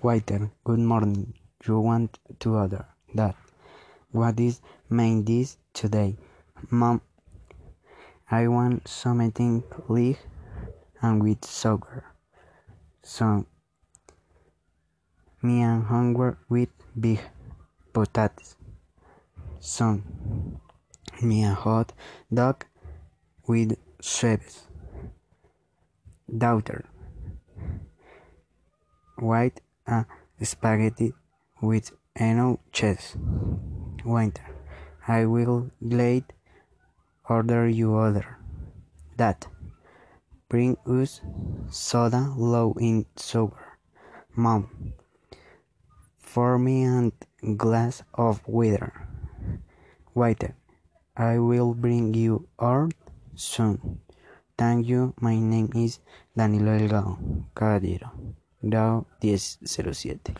Waiter, good morning. You want to order that? What is main dish today? Mom, I want something light and with sugar. So, me and hunger with big potatoes. Son, me a hot dog with cheese. Daughter, white a spaghetti with eno cheese. Waiter, I will glad order you order. That, bring us soda low in sugar. Mom, for me and glass of water. Waiter, I will bring you out soon. Thank you. My name is Danilo Delgado Caballero. Grado 1007.